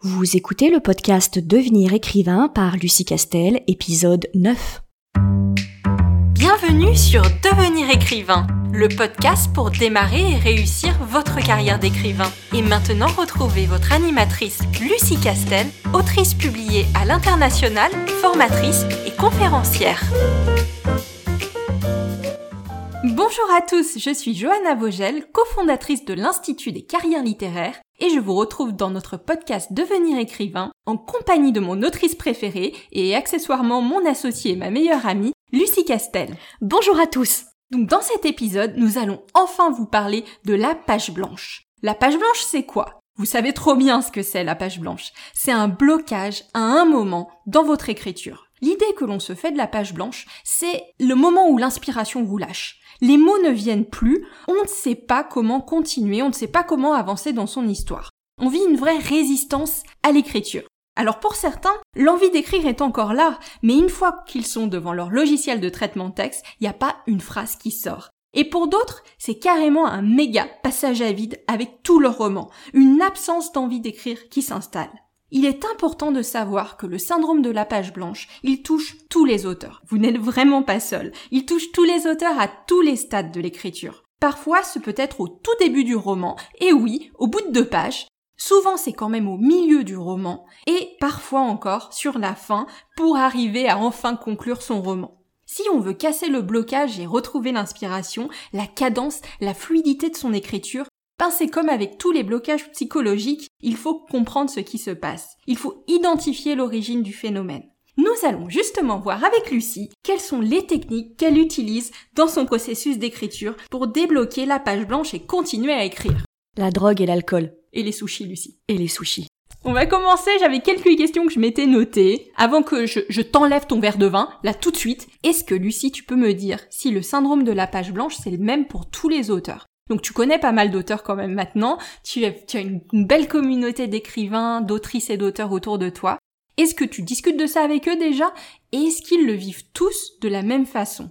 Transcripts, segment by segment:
Vous écoutez le podcast Devenir écrivain par Lucie Castel, épisode 9. Bienvenue sur Devenir écrivain, le podcast pour démarrer et réussir votre carrière d'écrivain. Et maintenant, retrouvez votre animatrice Lucie Castel, autrice publiée à l'international, formatrice et conférencière. Bonjour à tous, je suis Johanna Vogel, cofondatrice de l'Institut des carrières littéraires et je vous retrouve dans notre podcast Devenir écrivain en compagnie de mon autrice préférée et accessoirement mon associée et ma meilleure amie, Lucie Castel. Bonjour à tous Donc dans cet épisode, nous allons enfin vous parler de la page blanche. La page blanche, c'est quoi? Vous savez trop bien ce que c'est la page blanche. C'est un blocage à un moment dans votre écriture. L'idée que l'on se fait de la page blanche, c'est le moment où l'inspiration vous lâche. Les mots ne viennent plus, on ne sait pas comment continuer, on ne sait pas comment avancer dans son histoire. On vit une vraie résistance à l'écriture. Alors pour certains, l'envie d'écrire est encore là, mais une fois qu'ils sont devant leur logiciel de traitement texte, il n'y a pas une phrase qui sort. Et pour d'autres, c'est carrément un méga passage à vide avec tout leur roman, une absence d'envie d'écrire qui s'installe. Il est important de savoir que le syndrome de la page blanche, il touche tous les auteurs. Vous n'êtes vraiment pas seul. Il touche tous les auteurs à tous les stades de l'écriture. Parfois, ce peut être au tout début du roman, et oui, au bout de deux pages. Souvent, c'est quand même au milieu du roman, et parfois encore sur la fin, pour arriver à enfin conclure son roman. Si on veut casser le blocage et retrouver l'inspiration, la cadence, la fluidité de son écriture, ben c'est comme avec tous les blocages psychologiques, il faut comprendre ce qui se passe. Il faut identifier l'origine du phénomène. Nous allons justement voir avec Lucie quelles sont les techniques qu'elle utilise dans son processus d'écriture pour débloquer la page blanche et continuer à écrire. La drogue et l'alcool. Et les sushis, Lucie. Et les sushis. On va commencer, j'avais quelques questions que je m'étais notées. Avant que je, je t'enlève ton verre de vin, là tout de suite, est-ce que Lucie, tu peux me dire si le syndrome de la page blanche, c'est le même pour tous les auteurs? Donc tu connais pas mal d'auteurs quand même maintenant, tu as, une, belle communauté d'écrivains, d'autrices et d'auteurs autour de toi. Est-ce que tu discutes de ça avec eux déjà? Et est-ce qu'ils le vivent tous de la même façon?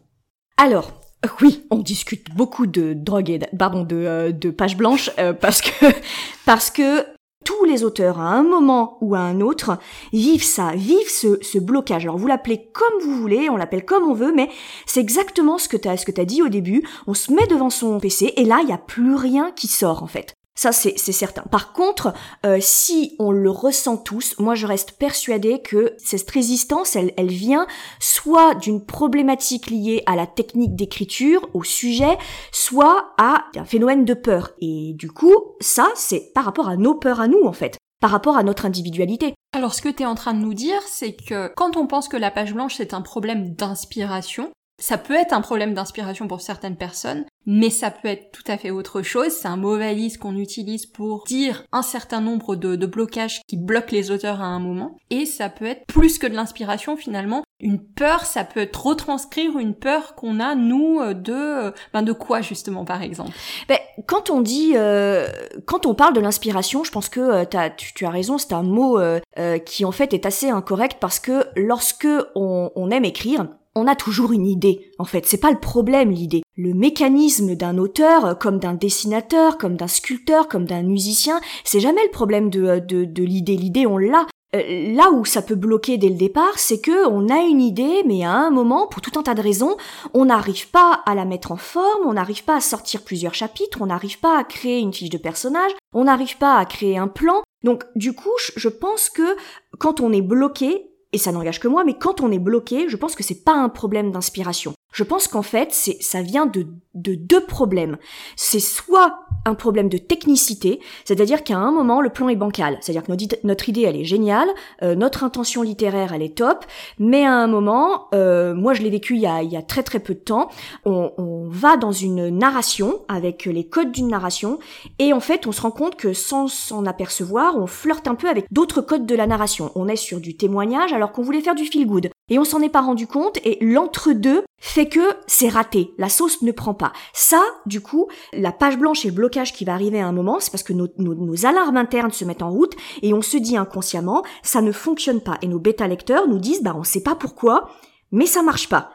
Alors, euh, oui, on discute beaucoup de drogue et pardon de, euh, de page blanche euh, parce que parce que tous les auteurs, à un moment ou à un autre, vivent ça, vivent ce, ce blocage. Alors vous l'appelez comme vous voulez, on l'appelle comme on veut, mais c'est exactement ce que tu as, as dit au début. On se met devant son PC et là, il n'y a plus rien qui sort en fait. Ça, c'est certain. Par contre, euh, si on le ressent tous, moi je reste persuadée que cette résistance, elle, elle vient soit d'une problématique liée à la technique d'écriture, au sujet, soit à un phénomène de peur. Et du coup, ça, c'est par rapport à nos peurs à nous, en fait par rapport à notre individualité. Alors ce que tu es en train de nous dire, c'est que quand on pense que la page blanche c'est un problème d'inspiration, ça peut être un problème d'inspiration pour certaines personnes, mais ça peut être tout à fait autre chose. C'est un mot valise qu'on utilise pour dire un certain nombre de, blocages qui bloquent les auteurs à un moment. Et ça peut être plus que de l'inspiration finalement. Une peur, ça peut être retranscrire une peur qu'on a nous de ben de quoi justement par exemple? Ben, quand on dit, euh, quand on parle de l'inspiration, je pense que euh, tu, as raison. C'est un mot euh, qui en fait est assez incorrect parce que lorsque on aime écrire, on a toujours une idée. En fait, c'est pas le problème l'idée. Le mécanisme d'un auteur, comme d'un dessinateur, comme d'un sculpteur, comme d'un musicien, c'est jamais le problème de, de, de l'idée. L'idée, on l'a. Euh, là où ça peut bloquer dès le départ, c'est que on a une idée, mais à un moment, pour tout un tas de raisons, on n'arrive pas à la mettre en forme, on n'arrive pas à sortir plusieurs chapitres, on n'arrive pas à créer une fiche de personnage, on n'arrive pas à créer un plan. Donc, du coup, je pense que quand on est bloqué, et ça n'engage que moi, mais quand on est bloqué, je pense que c'est pas un problème d'inspiration. Je pense qu'en fait, c'est, ça vient de, de deux problèmes. C'est soit un problème de technicité, c'est-à-dire qu'à un moment, le plan est bancal. C'est-à-dire que notre, idée, elle est géniale, euh, notre intention littéraire, elle est top, mais à un moment, euh, moi je l'ai vécu il y, a, il y a très très peu de temps, on, on va dans une narration, avec les codes d'une narration, et en fait, on se rend compte que sans s'en apercevoir, on flirte un peu avec d'autres codes de la narration. On est sur du témoignage alors qu'on voulait faire du feel good. Et on s'en est pas rendu compte et l'entre-deux fait que c'est raté. La sauce ne prend pas. Ça, du coup, la page blanche et le blocage qui va arriver à un moment, c'est parce que nos, alarmes internes se mettent en route et on se dit inconsciemment, ça ne fonctionne pas. Et nos bêta lecteurs nous disent, bah, on sait pas pourquoi, mais ça marche pas.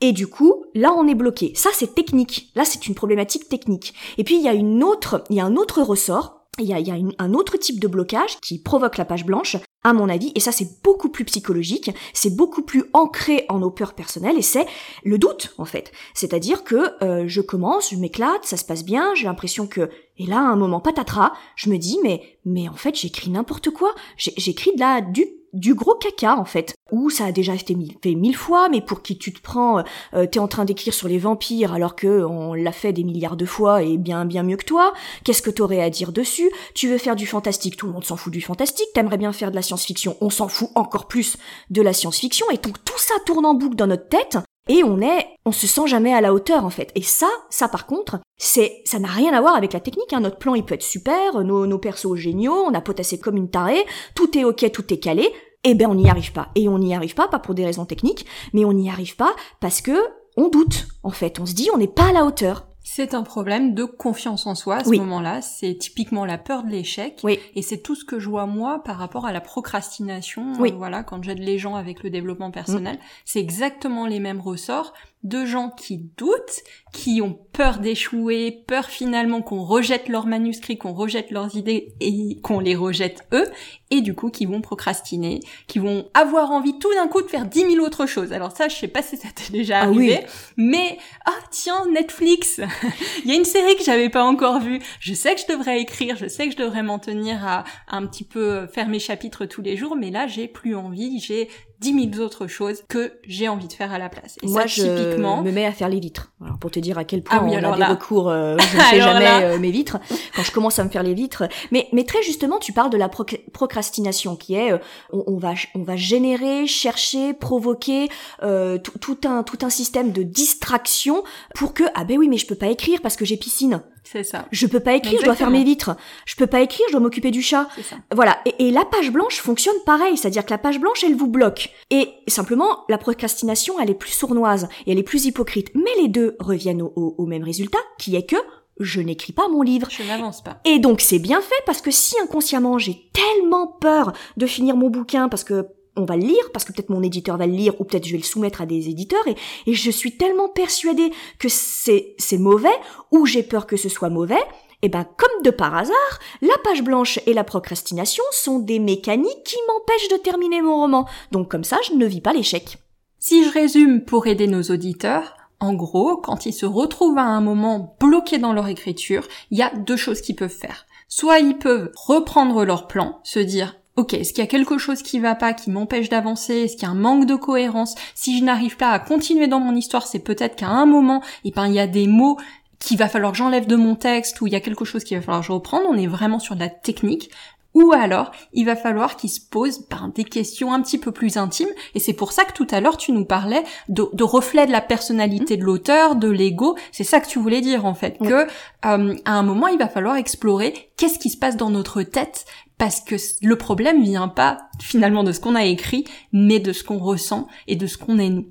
Et du coup, là, on est bloqué. Ça, c'est technique. Là, c'est une problématique technique. Et puis, il y a une autre, il y a un autre ressort il y a, un autre type de blocage qui provoque la page blanche, à mon avis, et ça c'est beaucoup plus psychologique, c'est beaucoup plus ancré en nos peurs personnelles, et c'est le doute en fait. C'est-à-dire que euh, je commence, je m'éclate, ça se passe bien, j'ai l'impression que... Et là, à un moment patatras, je me dis, mais, mais en fait j'écris n'importe quoi, j'écris de la, du du gros caca en fait, où ça a déjà été fait mille fois, mais pour qui tu te prends, euh, t'es en train d'écrire sur les vampires alors que on l'a fait des milliards de fois et bien bien mieux que toi. Qu'est-ce que t'aurais à dire dessus? Tu veux faire du fantastique, tout le monde s'en fout du fantastique. T'aimerais bien faire de la science-fiction, on s'en fout encore plus de la science-fiction. Et donc tout ça tourne en boucle dans notre tête. Et on est, on se sent jamais à la hauteur en fait. Et ça, ça par contre, c'est, ça n'a rien à voir avec la technique. Hein. Notre plan il peut être super, nos, nos persos géniaux, on a potassé comme une tarée, tout est ok, tout est calé eh ben on n'y arrive pas. Et on n'y arrive pas, pas pour des raisons techniques, mais on n'y arrive pas parce que on doute, en fait. On se dit on n'est pas à la hauteur. C'est un problème de confiance en soi à ce moment-là. C'est typiquement la peur de l'échec. Oui. Et c'est tout ce que je vois moi par rapport à la procrastination. Oui. voilà, quand j'aide les gens avec le développement personnel, mm. c'est exactement les mêmes ressorts de gens qui doutent, qui ont peur d'échouer, peur finalement qu'on rejette leurs manuscrits, qu'on rejette leurs idées et qu'on les rejette eux, et du coup qui vont procrastiner, qui vont avoir envie tout d'un coup de faire dix mille autres choses. Alors ça, je sais pas si ça t'est déjà ah arrivé, mais ah tiens Netflix, il y a une série que j'avais pas encore vue. Je sais que je devrais écrire, je sais que je devrais m'en tenir à, à un petit peu faire mes chapitres tous les jours, mais là j'ai plus envie, j'ai dix mille autres choses que j'ai envie de faire à la place. Et Moi, ça, je typiquement... me mets à faire les vitres. Alors, pour te dire à quel point ah on a des recours, euh, je ne fais jamais euh, mes vitres. Quand je commence à me faire les vitres, mais mais très justement, tu parles de la procrastination, qui est euh, on, va on va générer, chercher, provoquer tout un tout un système de distraction pour que ah ben oui, mais je peux pas écrire parce que j'ai piscine. C'est ça. Je peux pas écrire, je dois faire mes vitres. Je peux pas écrire, je dois m'occuper du chat. Ça. Voilà. Et, et, la page blanche fonctionne pareil, c'est-à-dire que la page blanche, elle vous bloque. Et simplement, la procrastination, elle est plus sournoise et elle est plus hypocrite. Mais les deux reviennent au, au, au même résultat, qui est que je n'écris pas mon livre. Je n'avance pas. Et donc c'est bien fait parce que si inconsciemment j'ai tellement peur de finir mon bouquin parce que on va le lire parce que peut-être mon éditeur va le lire ou peut-être je vais le soumettre à des éditeurs et, je suis tellement persuadée que c'est mauvais ou j'ai peur que ce soit mauvais et ben comme de par hasard, la page blanche et la procrastination sont des mécaniques qui m'empêchent de terminer mon roman. Donc comme ça, je ne vis pas l'échec. Si je résume pour aider nos auditeurs, en gros, quand ils se retrouvent à un moment bloqués dans leur écriture, il y a deux choses qu'ils peuvent faire. Soit ils peuvent reprendre leur plan, se dire Ok, est-ce qu'il y a quelque chose qui va pas, qui m'empêche d'avancer? Est-ce qu'il y a un manque de cohérence? Si je n'arrive pas à continuer dans mon histoire, c'est peut-être qu'à un moment, eh ben, il y a des mots qu'il va falloir que j'enlève de mon texte ou il y a quelque chose qu'il va falloir que je. On est vraiment sur de la technique. Ou alors, il va falloir qu'il se pose ben, des questions un petit peu plus intimes. Et c'est pour ça que tout à l'heure, tu nous parlais de, de reflet de la personnalité de l'auteur, de l'ego. C'est ça que tu voulais dire, en fait. Que euh, à un moment, il va falloir explorer qu'est-ce qui se passe dans notre tête parce que le problème vient pas finalement de ce qu'on a écrit, mais de ce qu'on ressent et de ce qu'on est nous.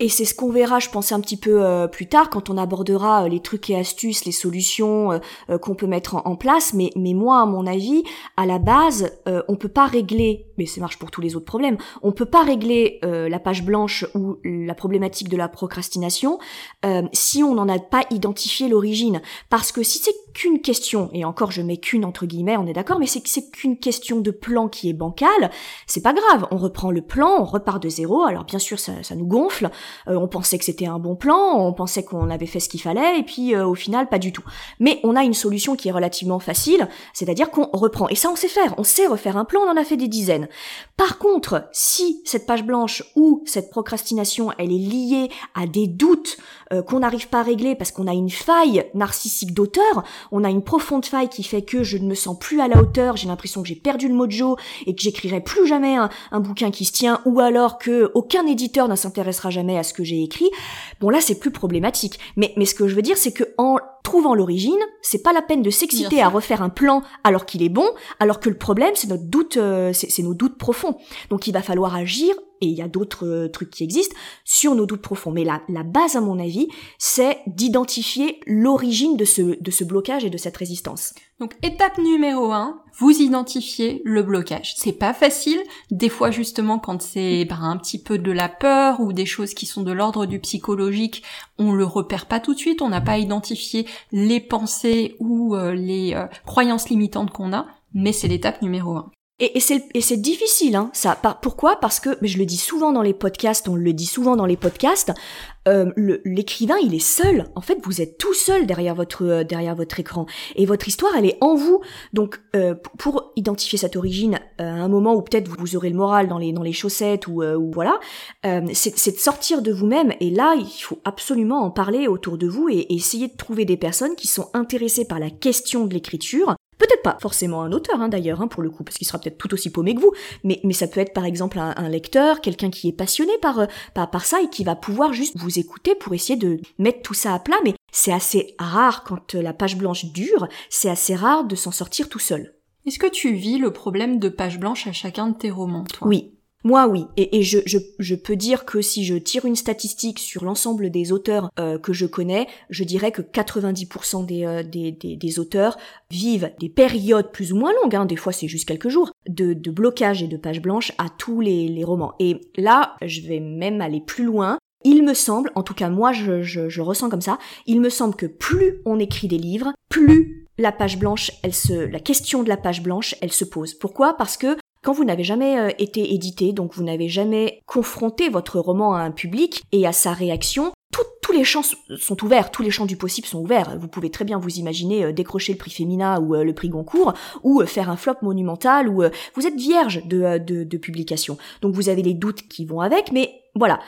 Et c'est ce qu'on verra, je pense, un petit peu euh, plus tard quand on abordera euh, les trucs et astuces, les solutions euh, qu'on peut mettre en, place. Mais, mais moi, à mon avis, à la base, on peut pas régler, mais ça marche pour tous les autres problèmes, on peut pas régler la page blanche ou la problématique de la procrastination si on n'en a pas identifié l'origine. Parce que si c'est qu'une question, et encore je mets qu'une entre guillemets, on est d'accord, mais c'est que c'est qu'une question de plan qui est bancal, c'est pas grave, on reprend le plan, on repart de zéro, alors bien sûr ça, ça nous gonfle, euh, on pensait que c'était un bon plan, on pensait qu'on avait fait ce qu'il fallait, et puis euh, au final pas du tout. Mais on a une solution qui est relativement facile, c'est-à-dire qu'on reprend. Et ça on sait faire, on sait refaire un plan, on en a fait des dizaines. Par contre, si cette page blanche ou cette procrastination, elle est liée à des doutes euh, qu'on n'arrive pas à régler parce qu'on a une faille narcissique d'auteur, on a une profonde faille qui fait que je ne me sens plus à la hauteur, j'ai l'impression que j'ai perdu le mojo et que j'écrirai plus jamais un, un, bouquin qui se tient, ou alors que aucun éditeur ne s'intéressera jamais à ce que j'ai écrit. Bon là c'est plus problématique. Mais, mais ce que je veux dire c'est que en trouvant l'origine, c'est pas la peine de s'exciter à refaire un plan alors qu'il est bon, alors que le problème c'est notre doute, euh, c'est nos doutes profonds. Donc il va falloir agir et il y a d'autres euh, trucs qui existent, sur nos doutes profonds. Mais la, la base, à mon avis, c'est d'identifier l'origine de ce, de ce blocage et de cette résistance. Donc étape numéro un, vous identifiez le blocage. C'est pas facile. Des fois justement quand c'est ben, un petit peu de la peur ou des choses qui sont de l'ordre du psychologique, on le repère pas tout de suite. On n'a pas identifié les pensées ou euh, les euh, croyances limitantes qu'on a. Mais c'est l'étape numéro un. Et, c'est difficile, hein, ça. pourquoi? Parce que, mais je le dis souvent dans les podcasts, on le dit souvent dans les podcasts, euh, l'écrivain, il est seul. En fait, vous êtes tout seul derrière votre euh, écran, et votre histoire, elle est en vous. Donc, euh, pour identifier cette origine, à un moment où peut-être vous aurez le moral dans les chaussettes ou, ou voilà, c'est de sortir de vous-même. Et là, il faut absolument en parler autour de vous et essayer de trouver des personnes qui sont intéressées par la question de l'écriture Peut-être pas forcément un auteur hein, d'ailleurs, hein, pour le coup, parce qu'il sera peut-être tout aussi paumé que vous, mais, mais ça peut être par exemple un, lecteur, quelqu'un qui est passionné par, euh, par, par ça et qui va pouvoir juste vous écouter pour essayer de mettre tout ça à plat, mais c'est assez rare quand euh, la page blanche dure, c'est assez rare de s'en sortir tout seul. Est-ce que tu vis le problème de page blanche à chacun de tes romans, toi? Oui, moi, oui. Et, je, peux dire que si je tire une statistique sur l'ensemble des auteurs euh, que je connais, je dirais que 90% des, euh, des, auteurs vivent des périodes plus ou moins longues, hein, des fois c'est juste quelques jours, de, de blocage et de page blanche à tous les, les romans. Et là, je vais même aller plus loin. Il me semble, en tout cas moi je, je, je ressens comme ça, il me semble que plus on écrit des livres, plus la page blanche, elle se, la question de la page blanche, elle se pose. Pourquoi? Parce que quand vous n'avez jamais euh, été édité, donc vous n'avez jamais confronté votre roman à un public et à sa réaction, tous les champs sont ouverts, tous les champs du possible sont ouverts. Vous pouvez très bien vous imaginer euh, décrocher le prix Femina ou euh, le prix Goncourt, ou faire un flop monumental, ou vous êtes vierge de publication. Donc vous avez les doutes qui vont avec, mais voilà.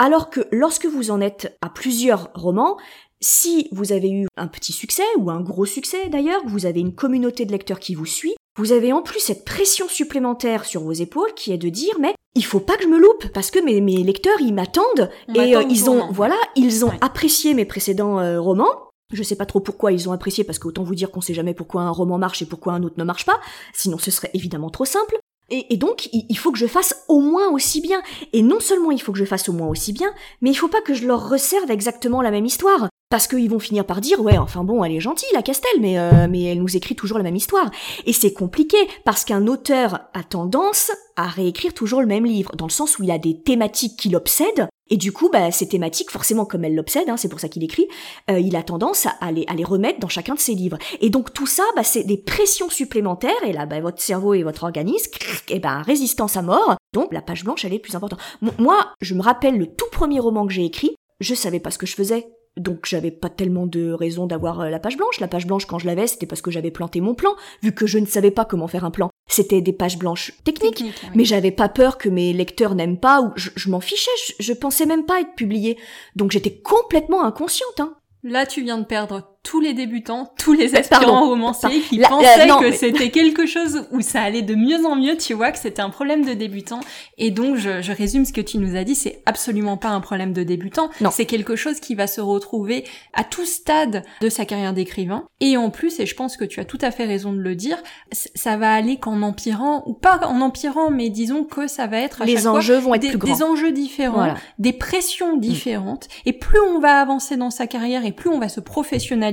Alors que lorsque vous en êtes à plusieurs romans, si vous avez eu un petit succès, ou un gros succès d'ailleurs, vous avez une communauté de lecteurs qui vous suit, vous avez en plus cette pression supplémentaire sur vos épaules qui est de dire mais il faut pas que je me loupe parce que mes, mes lecteurs ils m'attendent. Et euh, ils ont voilà ils ont apprécié mes précédents euh, romans. Je sais pas trop pourquoi ils ont apprécié parce qu'autant vous dire qu'on sait jamais pourquoi un roman marche et pourquoi un autre ne marche pas, sinon ce serait évidemment trop simple. Et, et donc il, faut que je fasse au moins aussi bien. Et non seulement il faut que je fasse au moins aussi bien, mais il faut pas que je leur resserve exactement la même histoire parce qu'ils vont finir par dire ouais enfin bon elle est gentille la Castel mais euh, mais elle nous écrit toujours la même histoire. Et c'est compliqué parce qu'un auteur a tendance à réécrire toujours le même livre dans le sens où il a des thématiques qui l'obsèdent et du coup bah ces thématiques forcément comme elle l'obsède hein, c'est pour ça qu'il écrit euh, il a tendance à les, à les remettre dans chacun de ses livres. Et donc tout ça bah, c'est des pressions supplémentaires et là bah, votre cerveau et votre organisme et ben résistance à mort. Donc la page blanche elle est plus importante. Moi je me rappelle le tout premier roman que j'ai écrit je savais pas ce que je faisais donc j'avais pas tellement de raison d'avoir euh, la page blanche. La page blanche quand je l'avais, c'était parce que j'avais planté mon plan, vu que je ne savais pas comment faire un plan. C'était des pages blanches techniques, mais j'avais pas peur que mes lecteurs n'aiment pas ou je, m'en fichais, je, je, pensais même pas être publié. Donc j'étais complètement inconsciente. Hein. Là, tu viens de perdre tous les débutants, tous les aspirants romanciers qui pensaient que c'était quelque chose où ça allait de mieux en mieux, tu vois, que c'était un problème de débutant. Et donc, je, je, résume ce que tu nous as dit, c'est absolument pas un problème de débutant. C'est quelque chose qui va se retrouver à tout stade de sa carrière d'écrivain. Et en plus, et je pense que tu as tout à fait raison de le dire, ça va aller qu'en empirant, ou pas en empirant, mais disons que ça va être à les enjeux vont être des, plus grands. des enjeux différents, des pressions mm. différentes. Et plus on va avancer dans sa carrière et plus on va se professionnaliser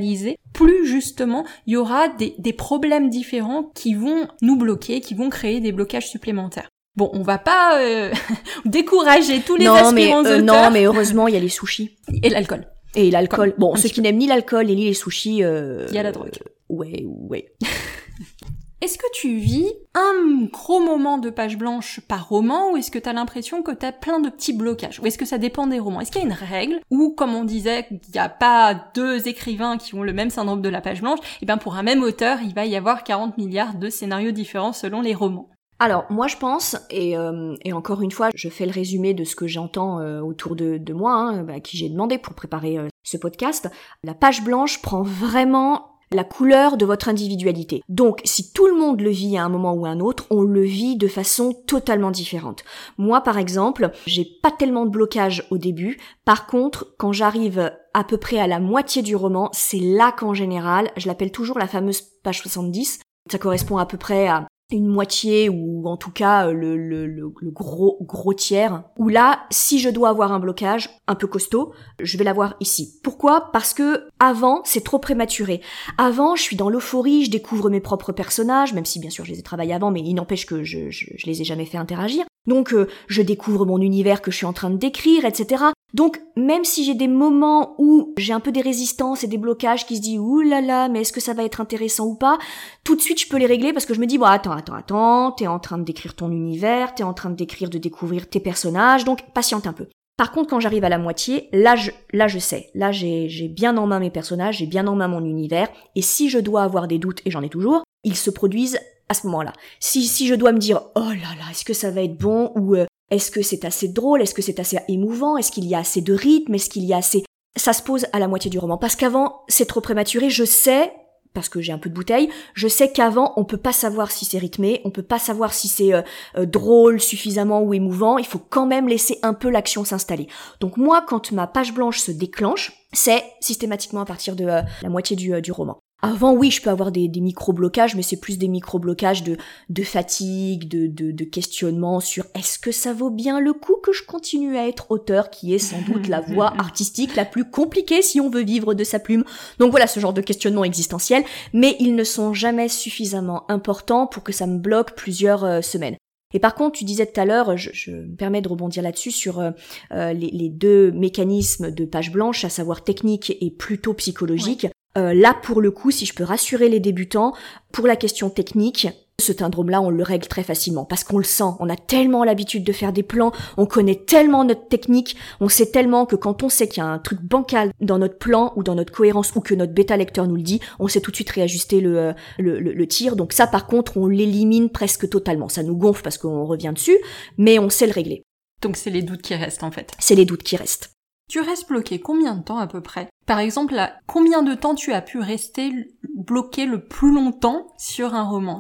plus justement il y aura des, des problèmes différents qui vont nous bloquer, qui vont créer des blocages supplémentaires. Bon, on va pas euh, décourager tous les non, aspirants mais, euh, Non, mais heureusement, il y a les sushis. Et l'alcool. Et l'alcool. Bon, ceux qui n'aiment ni l'alcool ni les sushis... Euh, il y a la drogue. ouais, ouais. Est-ce que tu vis un gros moment de page blanche par roman ou est-ce que tu as l'impression que tu as plein de petits blocages? Ou est-ce que ça dépend des romans? Est-ce qu'il y a une règle ou comme on disait, il n'y a pas deux écrivains qui ont le même syndrome de la page blanche? Et eh bien pour un même auteur, il va y avoir 40 milliards de scénarios différents selon les romans. Alors moi je pense, et, euh, encore une fois je fais le résumé de ce que j'entends euh, autour de, moi, hein, bah, qui j'ai demandé pour préparer euh, ce podcast, la page blanche prend vraiment la couleur de votre individualité. Donc, si tout le monde le vit à un moment ou à un autre, on le vit de façon totalement différente. Moi, par exemple, j'ai pas tellement de blocage au début. Par contre, quand j'arrive à peu près à la moitié du roman, c'est là qu'en général, je l'appelle toujours la fameuse page 70. Ça correspond à peu près à une moitié ou en tout cas le, le, gros gros tiers où là si je dois avoir un blocage un peu costaud je vais l'avoir ici. Pourquoi? Parce que avant c'est trop prématuré. Avant je suis dans l'euphorie je découvre mes propres personnages même si bien sûr je les ai travaillés avant mais il n'empêche que je, je, je les ai jamais fait interagir. Donc euh, je découvre mon univers que je suis en train de décrire, etc. Donc même si j'ai des moments où j'ai un peu des résistances et des blocages qui se disent ouh là là, mais est-ce que ça va être intéressant ou pas Tout de suite je peux les régler parce que je me dis bon attends attends attends, t'es en train de décrire ton univers, t'es en train de décrire de découvrir tes personnages, donc patiente un peu. Par contre, quand j'arrive à la moitié, là je, là je sais, là j'ai, bien en main mes personnages, j'ai bien en main mon univers, et si je dois avoir des doutes, et j'en ai toujours, ils se produisent à ce moment-là. Si, si je dois me dire, oh là là, est-ce que ça va être bon ou euh, est-ce que c'est assez drôle, est-ce que c'est assez émouvant, est-ce qu'il y a assez de rythme, est-ce qu'il y a assez... Ça se pose à la moitié du roman. Parce qu'avant, c'est trop prématuré, je sais, parce que j'ai un peu de bouteille, je sais qu'avant, on peut pas savoir si c'est rythmé, on peut pas savoir si c'est euh, euh, drôle suffisamment ou émouvant, il faut quand même laisser un peu l'action s'installer. Donc moi, quand ma page blanche se déclenche, c'est systématiquement à partir de la moitié du roman. Avant, oui, je peux avoir des, des micro-blocages, mais c'est plus des micro-blocages de, de fatigue, de, de, de questionnement sur est-ce que ça vaut bien le coup que je continue à être auteur, qui est sans doute la voie artistique la plus compliquée si on veut vivre de sa plume. Donc voilà, ce genre de questionnement existentiel, mais ils ne sont jamais suffisamment importants pour que ça me bloque plusieurs euh, semaines. Et par contre, tu disais tout à l'heure, je, je, me permets de rebondir là-dessus sur euh, euh, les, les, deux mécanismes de page blanche, à savoir technique et plutôt psychologique. Euh, là, pour le coup, si je peux rassurer les débutants, pour la question technique, ce syndrome-là, on le règle très facilement parce qu'on le sent. On a tellement l'habitude de faire des plans, on connaît tellement notre technique, on sait tellement que quand on sait qu'il y a un truc bancal dans notre plan ou dans notre cohérence ou que notre bêta lecteur nous le dit, on sait tout de suite réajuster le, euh, le, le, le tir. Donc ça, par contre, on l'élimine presque totalement. Ça nous gonfle parce qu'on revient dessus, mais on sait le régler. Donc c'est les doutes qui restent en fait. C'est les doutes qui restent. Tu restes bloqué combien de temps à peu près? Par exemple, là, combien de temps tu as pu rester bloqué le plus longtemps sur un roman?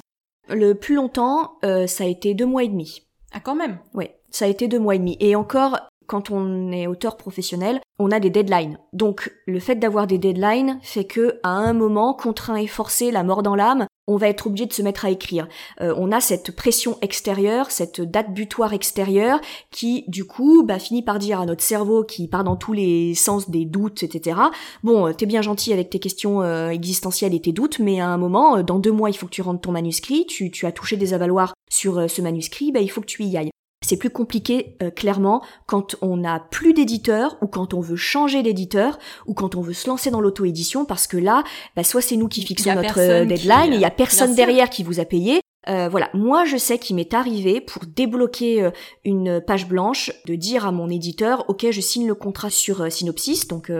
Le plus longtemps, euh, ça a été deux mois et demi. Ah quand même? Oui, ça a été deux mois et demi. Et encore, quand on est auteur professionnel, on a des deadlines. Donc le fait d'avoir des deadlines fait que à un moment, contraint et forcé, la mort dans l'âme, on va être obligé de se mettre à écrire. Euh, on a cette pression extérieure, cette date butoir extérieure qui, du coup, bah, finit par dire à notre cerveau qui part dans tous les sens des doutes, etc. Bon, euh, t'es bien gentil avec tes questions euh, existentielles et tes doutes, mais à un moment, dans deux mois, il faut que tu rendes ton manuscrit, tu, as touché des avaloirs sur ce manuscrit, bah, il faut que tu y ailles. C'est plus compliqué, euh, clairement, quand on n'a plus d'éditeur ou quand on veut changer d'éditeur ou quand on veut se lancer dans l'auto-édition parce que là, bah, soit c'est nous qui fixons notre euh, deadline, il y a personne derrière qui vous a payé. Euh, voilà, moi je sais qu'il m'est arrivé pour débloquer une page blanche de dire à mon éditeur, ok, je signe le contrat sur Synopsis, donc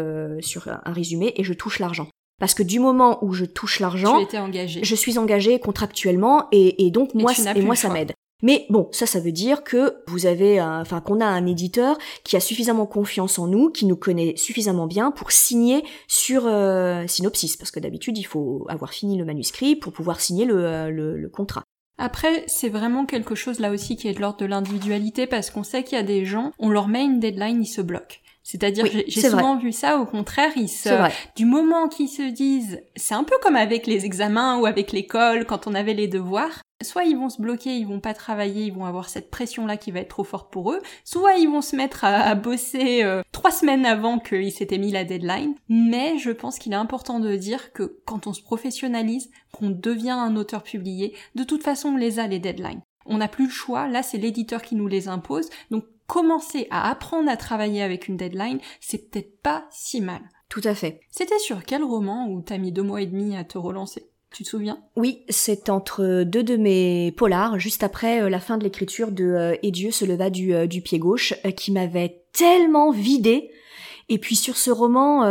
sur un résumé, et je touche l'argent. Parce que du moment où je touche l'argent, je suis engagé contractuellement et, et donc moi, et moi ça m'aide. Mais bon, ça, ça veut dire que vous avez, enfin, qu'on a un éditeur qui a suffisamment confiance en nous, qui nous connaît suffisamment bien pour signer sur euh, Synopsis, parce que d'habitude, il faut avoir fini le manuscrit pour pouvoir signer le, euh, le contrat. Après, c'est vraiment quelque chose là aussi qui est de l'ordre de l'individualité, parce qu'on sait qu'il y a des gens, on leur met une deadline, ils se bloquent. C'est-à-dire, j'ai souvent vu ça, au contraire, ils se, du moment qu'ils se disent, c'est un peu comme avec les examens ou avec l'école, quand on avait les devoirs, soit ils vont se bloquer, ils vont pas travailler, ils vont avoir cette pression-là qui va être trop forte pour eux, soit ils vont se mettre à, bosser euh, trois semaines avant qu'ils s'étaient mis la deadline. Mais je pense qu'il est important de dire que quand on se professionnalise, qu'on devient un auteur publié, de toute façon on les a les deadlines. On n'a plus le choix, là c'est l'éditeur qui nous les impose, donc commencer à apprendre à travailler avec une deadline, c'est peut-être pas si mal. Tout à fait. C'était sur quel roman où t'as mis deux mois et demi à te relancer? Tu te souviens? Oui, c'est entre deux de mes polars, juste après euh, la fin de l'écriture de euh, Et Dieu se leva du, euh, du pied gauche, qui m'avait tellement vidé. Et puis sur ce roman,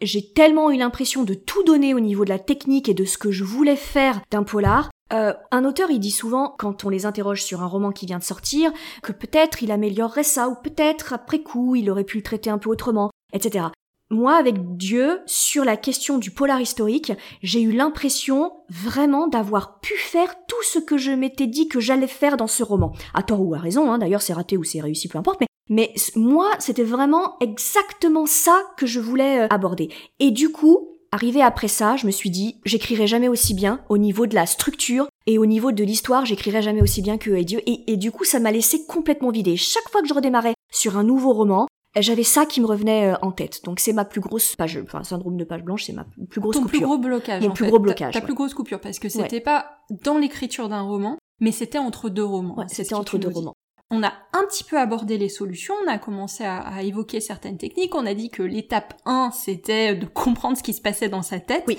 j'ai tellement eu l'impression de tout donner au niveau de la technique et de ce que je voulais faire d'un polar euh, un auteur, il dit souvent, quand on les interroge sur un roman qui vient de sortir, que peut-être il améliorerait ça, ou peut-être après coup il aurait pu le traiter un peu autrement, etc. Moi, avec Dieu, sur la question du polar historique, j'ai eu l'impression vraiment d'avoir pu faire tout ce que je m'étais dit que j'allais faire dans ce roman. À tort ou à raison, hein, d'ailleurs c'est raté ou c'est réussi, peu importe, mais, moi, c'était vraiment exactement ça que je voulais euh, aborder. Et du coup, Arrivé après ça, je me suis dit, j'écrirai jamais aussi bien au niveau de la structure, Et au niveau de l'histoire, j'écrirai jamais aussi bien que Dieu. Et, et du coup, ça m'a laissé complètement vidé. Chaque fois que je redémarrais sur un nouveau roman, j'avais ça qui me revenait euh, en tête. Donc c'est ma plus grosse page, enfin syndrome de page blanche, c'est ma plus grosse Ton coupure. plus gros blocage. Mon en plus fait. gros blocage, Ta, ouais. plus grosse coupure, parce que c'était pas dans l'écriture d'un roman, mais c'était entre deux romans. Ouais, c'était entre deux romans. On a un petit peu abordé les solutions, on a commencé à, à évoquer certaines techniques, on a dit que l'étape 1, c'était de comprendre ce qui se passait dans sa tête. Oui.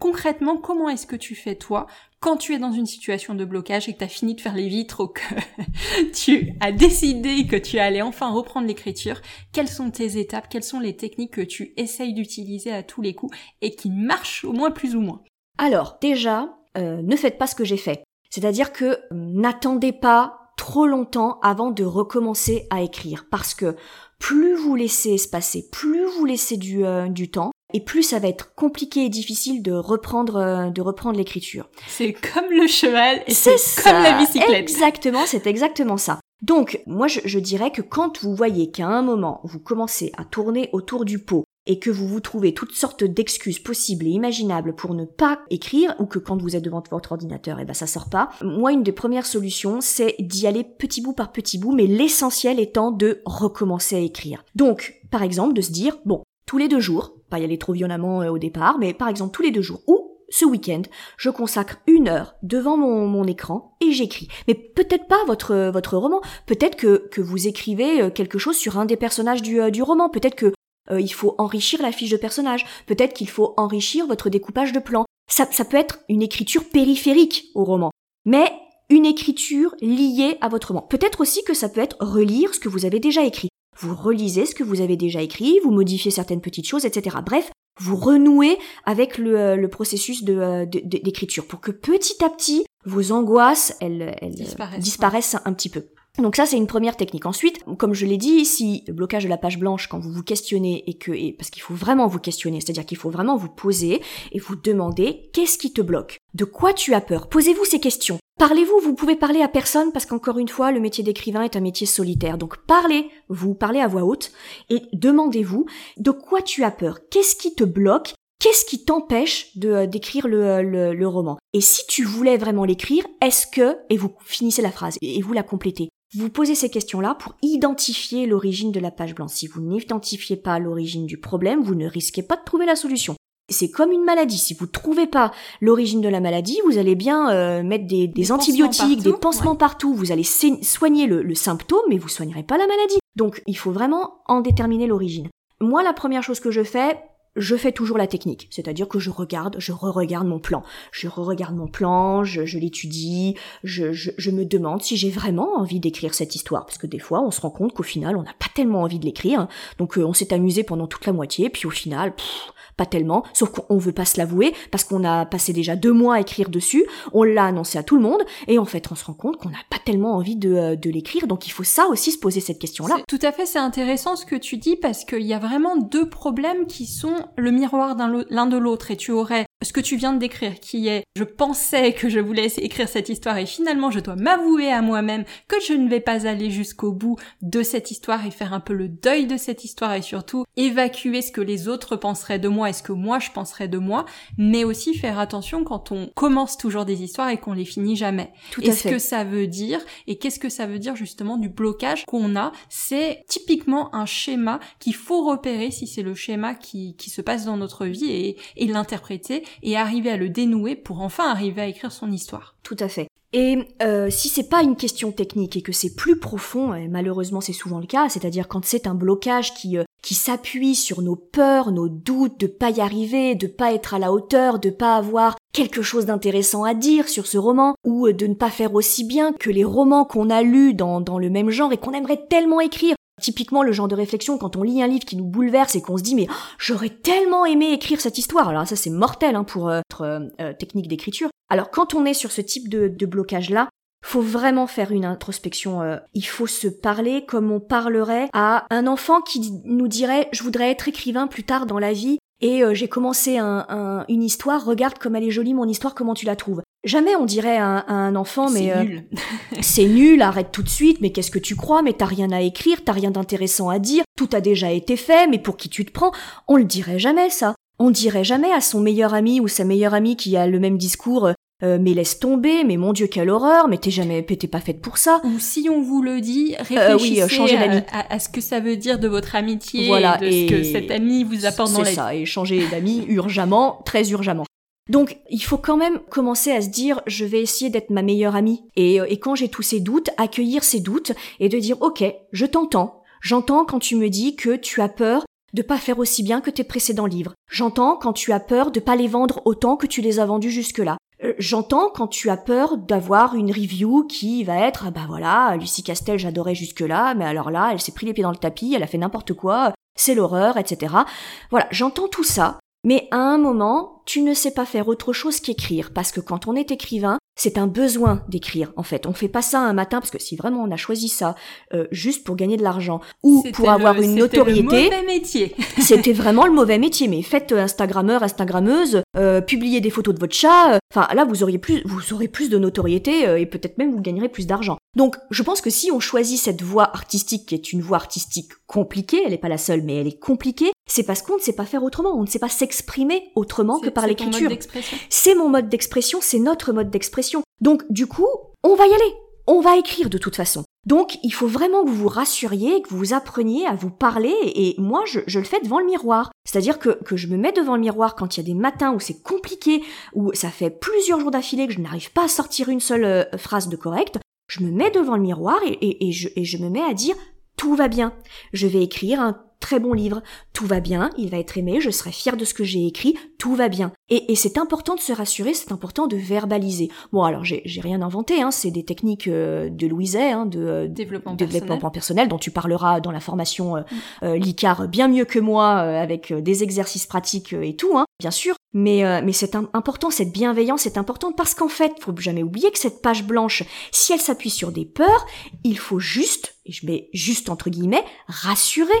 Concrètement, comment est-ce que tu fais toi quand tu es dans une situation de blocage et que tu as fini de faire les vitres ou que tu as décidé que tu allais enfin reprendre l'écriture Quelles sont tes étapes Quelles sont les techniques que tu essayes d'utiliser à tous les coups et qui marchent au moins plus ou moins? Alors, déjà, euh, ne faites pas ce que j'ai fait. C'est-à-dire que euh, n'attendez pas trop longtemps avant de recommencer à écrire. Parce que plus vous laissez se passer, plus vous laissez du, euh, du temps, et plus ça va être compliqué et difficile de reprendre, euh, de reprendre l'écriture. C'est comme le cheval et C'est comme la bicyclette. Exactement, c'est exactement ça. Donc, moi, je, je dirais que quand vous voyez qu'à un moment, vous commencez à tourner autour du pot et que vous vous trouvez toutes sortes d'excuses possibles et imaginables pour ne pas écrire, ou que quand vous êtes devant votre ordinateur, et ben ça sort pas, moi, une des premières solutions, c'est d'y aller petit bout par petit bout, mais l'essentiel étant de recommencer à écrire. Donc, par exemple, de se dire, bon, tous les deux jours, pas y aller trop violemment euh, au départ, mais par exemple tous les deux jours, ou ce week-end, je consacre une heure devant mon, mon écran et j'écris. Mais peut-être pas votre, votre roman, peut-être que, que vous écrivez euh, quelque chose sur un des personnages du, euh, du roman, peut-être que euh, il faut enrichir la fiche de personnage, peut-être qu'il faut enrichir votre découpage de plans. Ça, ça peut être une écriture périphérique au roman, mais une écriture liée à votre roman. Peut-être aussi que ça peut être relire ce que vous avez déjà écrit. Vous relisez ce que vous avez déjà écrit, vous modifiez certaines petites choses, etc. Bref, vous renouez avec le, euh, le processus de, euh, de- de- d'écriture pour que petit à petit vos angoisses elles, elles, euh, Disparaissent, disparaissent un petit peu. Donc ça c'est une première technique. Ensuite, comme je l'ai dit, si le blocage de la page blanche quand vous vous questionnez et que parce qu'il faut vraiment vous questionner, c'est-à-dire qu'il faut vraiment vous poser et vous demander qu'est-ce qui te bloque? De quoi tu as peur? Posez-vous ces questions. Parlez-vous, vous pouvez parler à personne parce qu'encore une fois, le métier d'écrivain est un métier solitaire. Donc parlez, vous parlez à voix haute et demandez-vous de quoi tu as peur? Qu'est-ce qui te bloque? Qu'est-ce qui t'empêche de euh, d'écrire le, euh, roman? Et si tu voulais vraiment l'écrire, est-ce que et vous finissez la phrase et vous la complétez. Vous posez ces questions-là pour identifier l'origine de la page blanche. Si vous n'identifiez pas l'origine du problème, vous ne risquez pas de trouver la solution. C'est comme une maladie. Si vous trouvez pas l'origine de la maladie, vous allez bien euh, mettre des, des Des pansements antibiotiques, des pansements partout. Vous allez soigner le, le symptôme, mais vous soignerez pas la maladie. Donc, il faut vraiment en déterminer l'origine. Moi, la première chose que je fais, je fais toujours la technique. C'est-à-dire que je regarde, je re-regarde mon plan. Je re-regarde mon plan, je, l'étudie, je me demande si j'ai vraiment envie d'écrire cette histoire. Parce que des fois, on se rend compte qu'au final, on n'a pas tellement envie de l'écrire. Donc, euh, on s'est amusé pendant toute la moitié, puis au final, pff, pas tellement. Sauf qu'on veut pas se l'avouer, parce qu'on a passé déjà deux mois à écrire dessus, on l'a annoncé à tout le monde, et en fait, on se rend compte qu'on n'a pas tellement envie de, euh, de l'écrire. Donc, il faut ça aussi se poser cette question-là. Tout à fait, c'est intéressant ce que tu dis parce qu'il y a vraiment deux problèmes qui sont le miroir l'un de l'autre et tu aurais ce que tu viens de décrire qui est je pensais que je voulais écrire cette histoire et finalement je dois m'avouer à moi-même que je ne vais pas aller jusqu'au bout de cette histoire et faire un peu le deuil de cette histoire et surtout évacuer ce que les autres penseraient de moi et ce que moi je penserais de moi mais aussi faire attention quand on commence toujours des histoires et qu'on les finit jamais. Tout Et à ce fait. que ça veut dire, et qu'est-ce que ça veut dire justement du blocage qu'on a, c'est typiquement un schéma qu'il faut repérer si c'est le schéma qui, qui se passe dans notre vie et, et l'interpréter et arriver à le dénouer pour enfin arriver à écrire son histoire. Tout à fait. Et euh, si c'est pas une question technique et que c'est plus profond, et malheureusement c'est souvent le cas, c'est-à-dire quand c'est un blocage qui euh, qui s'appuie sur nos peurs, nos doutes de pas y arriver, de pas être à la hauteur, de pas avoir quelque chose d'intéressant à dire sur ce roman, ou euh, de ne pas faire aussi bien que les romans qu'on a lus dans, dans le même genre et qu'on aimerait tellement écrire. Typiquement le genre de réflexion quand on lit un livre qui nous bouleverse et qu'on se dit mais oh, j'aurais tellement aimé écrire cette histoire. Alors ça c'est mortel hein, pour euh, notre euh, euh, technique d'écriture. Alors quand on est sur ce type de, blocage là, faut vraiment faire une introspection. euh, il faut se parler comme on parlerait à un enfant qui nous dirait je voudrais être écrivain plus tard dans la vie et euh, j'ai commencé un- un- une histoire. Regarde comme elle est jolie mon histoire. Comment tu la trouves Jamais on dirait à un, à un enfant mais c'est euh, nul. c'est nul, arrête tout de suite, mais qu'est-ce que tu crois, mais t'as rien à écrire, t'as rien d'intéressant à dire, tout a déjà été fait, mais pour qui tu te prends? On le dirait jamais ça. On dirait jamais à son meilleur ami ou sa meilleure amie qui a le même discours euh, mais laisse tomber, mais mon Dieu quelle horreur, mais t'es jamais, t'es pas faite pour ça. Ou si on vous le dit, réfléchissez à, ce que ça veut dire de votre amitié, voilà, de ce que cet ami vous apporte dans la C'est ça, et changer d'amis urgemment, très urgemment. Donc, il faut quand même commencer à se dire, je vais essayer d'être ma meilleure amie. Et, et quand j'ai tous ces doutes, accueillir ces doutes et de dire, ok, je t'entends. J'entends quand tu me dis que tu as peur de pas faire aussi bien que tes précédents livres. J'entends quand tu as peur de pas les vendre autant que tu les as vendus jusque-là. Euh, j'entends quand tu as peur d'avoir une review qui va être, ah bah voilà, Lucie Castel j'adorais jusque-là, mais alors là, elle s'est pris les pieds dans le tapis, elle a fait n'importe quoi, c'est l'horreur, etc. Voilà, j'entends tout ça, mais à un moment, tu ne sais pas faire autre chose qu'écrire, parce que quand on est écrivain, c'est un besoin d'écrire en fait. On fait pas ça un matin parce que si vraiment on a choisi ça euh, juste pour gagner de l'argent ou pour avoir une notoriété, métier. c'était vraiment le mauvais métier. Mais faites euh, Instagrammeur, Instagrammeuse, euh, publiez des photos de votre chat. Enfin là, vous auriez plus, vous aurez plus de notoriété et peut-être même vous gagnerez plus d'argent. Donc je pense que si on choisit cette voie artistique qui est une voie artistique compliquée, elle n'est pas la seule, mais elle est compliquée, c'est parce qu'on ne sait pas faire autrement, on ne sait pas s'exprimer autrement que par l'écriture. C'est mon mode d'expression, c'est notre mode d'expression. Donc du coup, on va y aller. On va écrire de toute façon. Donc il faut vraiment que vous vous rassuriez, que vous appreniez à vous parler, et moi je, le fais devant le miroir. C'est-à-dire que, je me mets devant le miroir quand il y a des matins où c'est compliqué, où ça fait plusieurs jours d'affilée que je n'arrive pas à sortir une seule euh, phrase de correcte, je me mets devant le miroir et je me mets à dire tout va bien. Je vais écrire un très bon livre, tout va bien, il va être aimé, je serai fier de ce que j'ai écrit, tout va bien. Et, et c'est important de se rassurer, c'est important de verbaliser. Bon alors j'ai rien inventé, hein, c'est des techniques euh, de Louiset, hein, de euh, développement, personnel. dont tu parleras dans la formation euh, mm. l'ICAR bien mieux que moi, avec des exercices pratiques et tout, hein, bien sûr. Mais, mais c'est important, cette bienveillance est importante parce qu'en fait, faut jamais oublier que cette page blanche, si elle s'appuie sur des peurs, il faut juste, et je mets juste entre guillemets, rassurer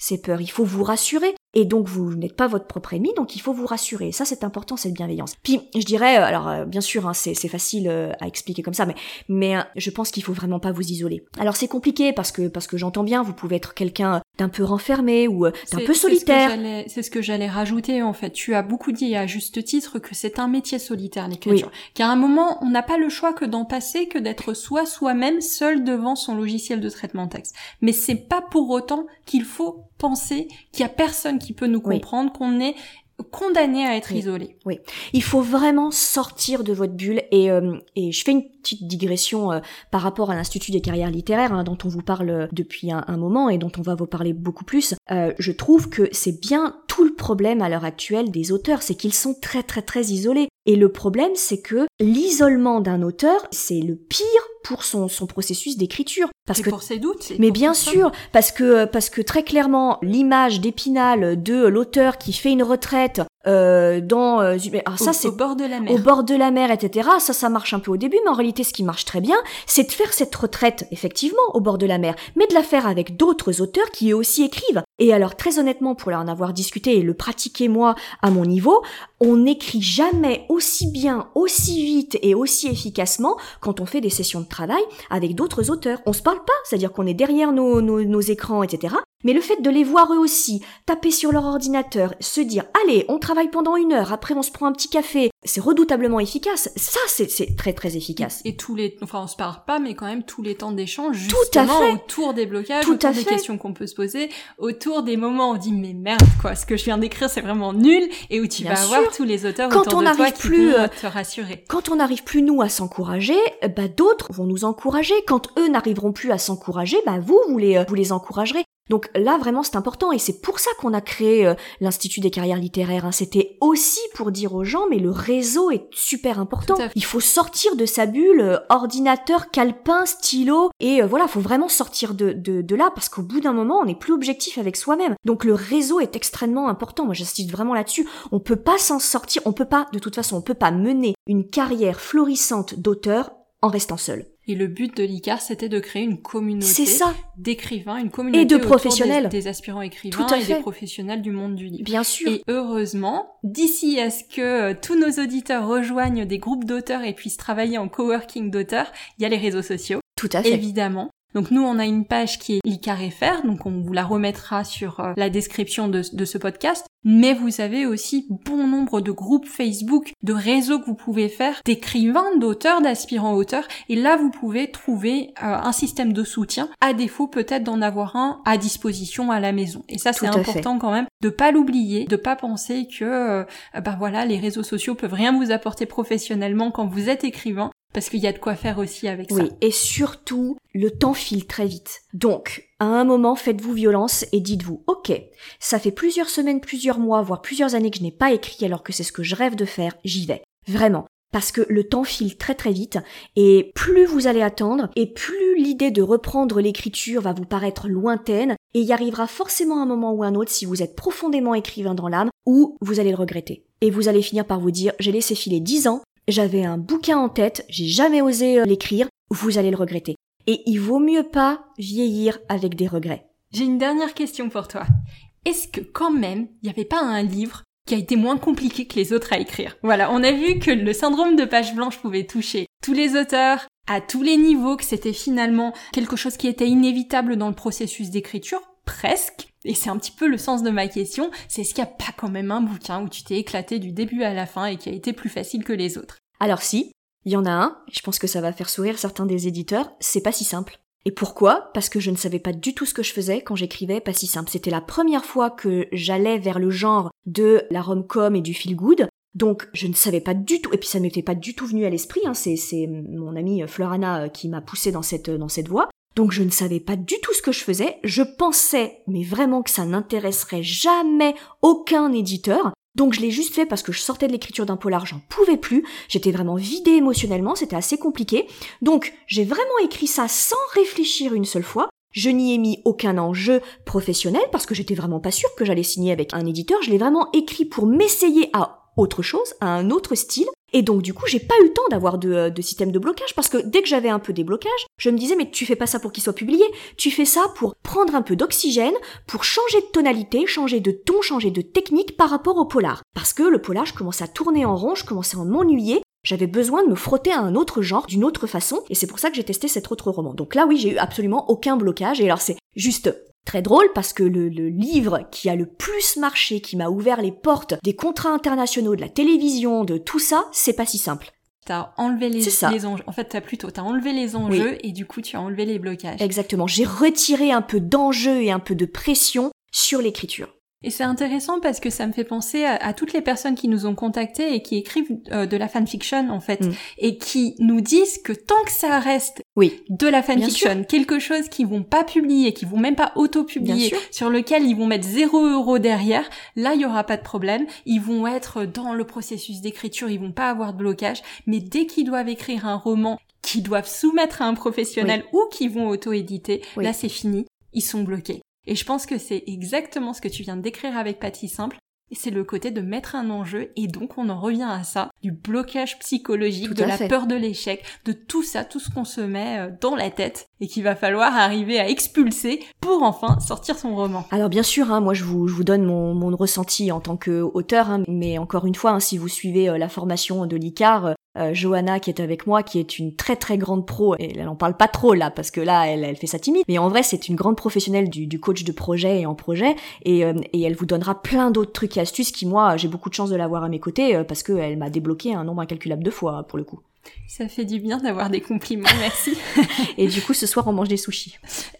ces peurs. Il faut vous rassurer. Et donc vous n'êtes pas votre propre ennemi, donc il faut vous rassurer. Ça c'est important, cette bienveillance. Puis je dirais, euh, alors euh, bien sûr, hein, c'est facile euh, à expliquer comme ça, mais mais je pense qu'il faut vraiment pas vous isoler. Alors c'est compliqué parce que parce que j'entends bien, vous pouvez être quelqu'un d'un peu renfermé ou d'un peu solitaire. C'est ce que j'allais rajouter en fait. Tu as beaucoup dit à juste titre que c'est un métier solitaire l'écriture. Qu'à un moment, on n'a pas le choix que d'en passer, que d'être soi soi-même seul devant son logiciel de traitement de texte. Mais c'est pas pour autant qu'il faut penser qu'il y a personne qui peut nous comprendre, qu'on est condamné à être isolé. Oui, il faut vraiment sortir de votre bulle et, euh, et je fais une petite digression euh, par rapport à l'Institut des carrières littéraires hein, dont on vous parle euh, depuis un, moment et dont on va vous parler beaucoup plus. je trouve que c'est bien tout le problème à l'heure actuelle des auteurs, c'est qu'ils sont très très très isolés. Et le problème, c'est que l'isolement d'un auteur, c'est le pire pour son, son processus d'écriture. Parce que pour ses doutes. Mais bien sûr, parce que parce que très clairement, l'image d'Épinal de l'auteur qui fait une retraite euh, dans euh, ah, ça c'est au bord de la mer. au bord de la mer etc ça ça marche un peu au début mais en réalité ce qui marche très bien c'est de faire cette retraite effectivement au bord de la mer mais de la faire avec d'autres auteurs qui eux aussi écrivent. Et alors très honnêtement pour en avoir discuté et le pratiquer moi à mon niveau on n'écrit jamais aussi bien aussi vite et aussi efficacement quand on fait des sessions de travail avec d'autres auteurs. On se parle pas c'est à dire qu'on est derrière nos, nos, nos écrans etc mais le fait de les voir eux aussi, taper sur leur ordinateur, se dire allez, on travaille pendant une heure, après on se prend un petit café, c'est redoutablement efficace. Ça, c'est très très efficace. Et tous les, enfin on se parle pas, mais quand même tous les temps d'échange, justement autour des blocages, autour des questions qu'on peut se poser, autour des moments où on dit mais merde quoi, ce que je viens d'écrire c'est vraiment nul, et où tu vas avoir tous les auteurs quand autour on de toi qui plus, vont euh, te rassurer. Quand on n'arrive plus nous à s'encourager, bah d'autres vont nous encourager. Quand eux n'arriveront plus à s'encourager, bah vous vous les euh, vous les encouragerez. Donc là, vraiment, c'est important et c'est pour ça qu'on a créé euh, l'Institut des carrières littéraires. Hein. C'était aussi pour dire aux gens, mais le réseau est super important. Il faut sortir de sa bulle, euh, ordinateur, calepin, stylo, et euh, voilà, faut vraiment sortir de, de, de là parce qu'au bout d'un moment, on n'est plus objectif avec soi-même. Donc le réseau est extrêmement important. Moi, j'insiste vraiment là-dessus. On peut pas s'en sortir, on peut pas, de toute façon, on peut pas mener une carrière florissante d'auteur en restant seul. Et le but de l'ICAR, c'était de créer une communauté d'écrivains, une communauté et de professionnels, des, aspirants écrivains et des professionnels du monde du livre. Bien sûr. Et heureusement, d'ici à ce que euh, tous nos auditeurs rejoignent des groupes d'auteurs et puissent travailler en coworking d'auteurs, il y a les réseaux sociaux. Tout à fait. Évidemment. Donc nous, on a une page qui est l'ICAR donc on vous la remettra sur euh, la description de, de ce podcast. mais vous avez aussi bon nombre de groupes Facebook, de réseaux que vous pouvez faire, d'écrivains, d'auteurs, d'aspirants auteurs, et là vous pouvez trouver euh, un système de soutien, à défaut peut-être d'en avoir un à disposition à la maison. Et ça c'est important quand même de pas l'oublier, de pas penser que euh, bah voilà les réseaux sociaux peuvent rien vous apporter professionnellement quand vous êtes écrivain, parce qu'il y a de quoi faire aussi avec ça. Oui, et surtout, le temps file très vite. Donc, à un moment, faites-vous violence et dites-vous, ok, ça fait plusieurs semaines, plusieurs mois, voire plusieurs années que je n'ai pas écrit alors que c'est ce que je rêve de faire, j'y vais. Vraiment. Parce que le temps file très très vite et plus vous allez attendre et plus l'idée de reprendre l'écriture va vous paraître lointaine et y arrivera forcément un moment ou un autre si vous êtes profondément écrivain dans l'âme où vous allez le regretter. Et vous allez finir par vous dire j'ai laissé filer dix ans j'avais un bouquin en tête, j'ai jamais osé euh, l'écrire, vous allez le regretter. Et il vaut mieux pas vieillir avec des regrets. J'ai une dernière question pour toi. Est-ce que quand même, il n'y avait pas un livre qui a été moins compliqué que les autres à écrire? Voilà, on a vu que le syndrome de page blanche pouvait toucher tous les auteurs, à tous les niveaux, que c'était finalement quelque chose qui était inévitable dans le processus d'écriture, presque. Et c'est un petit peu le sens de ma question, c'est est-ce qu'il n'y a pas quand même un bouquin où tu t'es éclaté du début à la fin et qui a été plus facile que les autres? Alors si, il y en a un, je pense que ça va faire sourire certains des éditeurs, c'est pas si simple. Et pourquoi? Parce que je ne savais pas du tout ce que je faisais quand j'écrivais pas si simple. C'était la première fois que j'allais vers le genre de la rom-com et du feel good. Donc je ne savais pas du tout, et puis ça ne m'était pas du tout venu à l'esprit, hein, c'est, mon amie Florana qui m'a poussé dans cette, dans cette voie. Donc je ne savais pas du tout ce que je faisais, je pensais, mais vraiment que ça n'intéresserait jamais aucun éditeur. Donc je l'ai juste fait parce que je sortais de l'écriture d'un polar, j'en pouvais plus, j'étais vraiment vidée émotionnellement, c'était assez compliqué. Donc j'ai vraiment écrit ça sans réfléchir une seule fois. Je n'y ai mis aucun enjeu professionnel parce que j'étais vraiment pas sûre que j'allais signer avec un éditeur. Je l'ai vraiment écrit pour m'essayer à autre chose, à un autre style. Et donc du coup, j'ai pas eu le temps d'avoir de, euh, de, système de blocage parce que dès que j'avais un peu des blocages, je me disais mais tu fais pas ça pour qu'il soit publié, tu fais ça pour prendre un peu d'oxygène, pour changer de tonalité, changer de ton, changer de technique par rapport au polar. Parce que le polar, je commençais à tourner en rond, je commençais à m'ennuyer, j'avais besoin de me frotter à un autre genre, d'une autre façon, et c'est pour ça que j'ai testé cet autre roman. Donc là oui, j'ai eu absolument aucun blocage, et alors c'est juste Très drôle parce que le, livre qui a le plus marché, qui m'a ouvert les portes des contrats internationaux, de la télévision, de tout ça, c'est pas si simple. T'as enlevé les, les enjeux. En fait, t'as plutôt, t'as enlevé les enjeux et du coup, tu as enlevé les blocages. Exactement. J'ai retiré un peu d'enjeux et un peu de pression sur l'écriture. Et c'est intéressant parce que ça me fait penser à, toutes les personnes qui nous ont contactés et qui écrivent euh, de la fanfiction en fait, mm. et qui nous disent que tant que ça reste oui. de la fanfiction, quelque chose qu'ils vont pas publier, qu'ils vont même pas auto-publier, sur lequel ils vont mettre zéro euro derrière, là il y aura pas de problème. Ils vont être dans le processus d'écriture, ils vont pas avoir de blocage. Mais dès qu'ils doivent écrire un roman qu'ils doivent soumettre à un professionnel ou qu'ils vont auto-éditer, là c'est fini, ils sont bloqués. Et je pense que c'est exactement ce que tu viens de décrire avec Patty Simple. C'est le côté de mettre un enjeu et donc on en revient à ça, du blocage psychologique, de la peur de l'échec, de tout ça, tout ce qu'on se met euh, dans la tête et qu'il va falloir arriver à expulser pour enfin sortir son roman. Alors bien sûr, hein, moi je vous, je vous donne mon, mon ressenti en tant qu'auteur, hein, mais encore une fois, hein, si vous suivez euh, la formation de l'ICAR, euh, Johanna qui est avec moi, qui est une très très grande pro, et elle en parle pas trop là, parce que là, elle, elle fait ça timide, mais en vrai, c'est une grande professionnelle du, du, coach de projet et en projet, et, euh, et elle vous donnera plein d'autres trucs et astuces qui, moi, j'ai beaucoup de chance de l'avoir à mes côtés, euh, parce qu'elle m'a débloqué un nombre incalculable de fois, pour le coup. Ça fait du bien d'avoir des compliments, merci. et du coup, ce soir, on mange des sushis.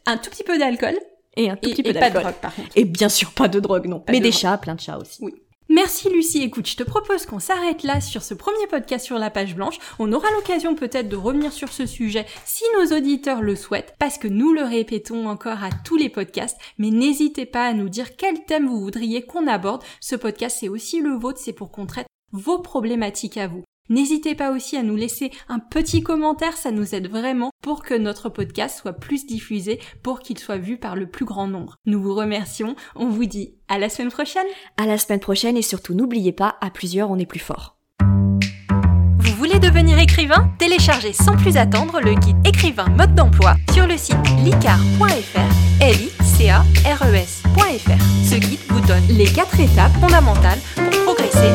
Un tout petit peu d'alcool. Et un tout petit peu d'alcool. pas de drogue, par contre. Et bien sûr, pas de drogue, non. mais des chats, plein de chats aussi. Oui. Merci Lucie, écoute, je te propose qu'on s'arrête là sur ce premier podcast sur la page blanche. On aura l'occasion peut-être de revenir sur ce sujet si nos auditeurs le souhaitent, parce que nous le répétons encore à tous les podcasts, mais n'hésitez pas à nous dire quel thème vous voudriez qu'on aborde. Ce podcast, c'est aussi le vôtre, c'est pour qu'on traite vos problématiques à vous. N'hésitez pas aussi à nous laisser un petit commentaire, ça nous aide vraiment pour que notre podcast soit plus diffusé, pour qu'il soit vu par le plus grand nombre. Nous vous remercions, on vous dit à la semaine prochaine. À la semaine prochaine et surtout n'oubliez pas, à plusieurs on est plus fort. Vous voulez devenir écrivain? Téléchargez sans plus attendre le guide écrivain mode d'emploi sur le site licar.fr, l i c a r e S.fr. Ce guide vous donne les quatre étapes fondamentales pour progresser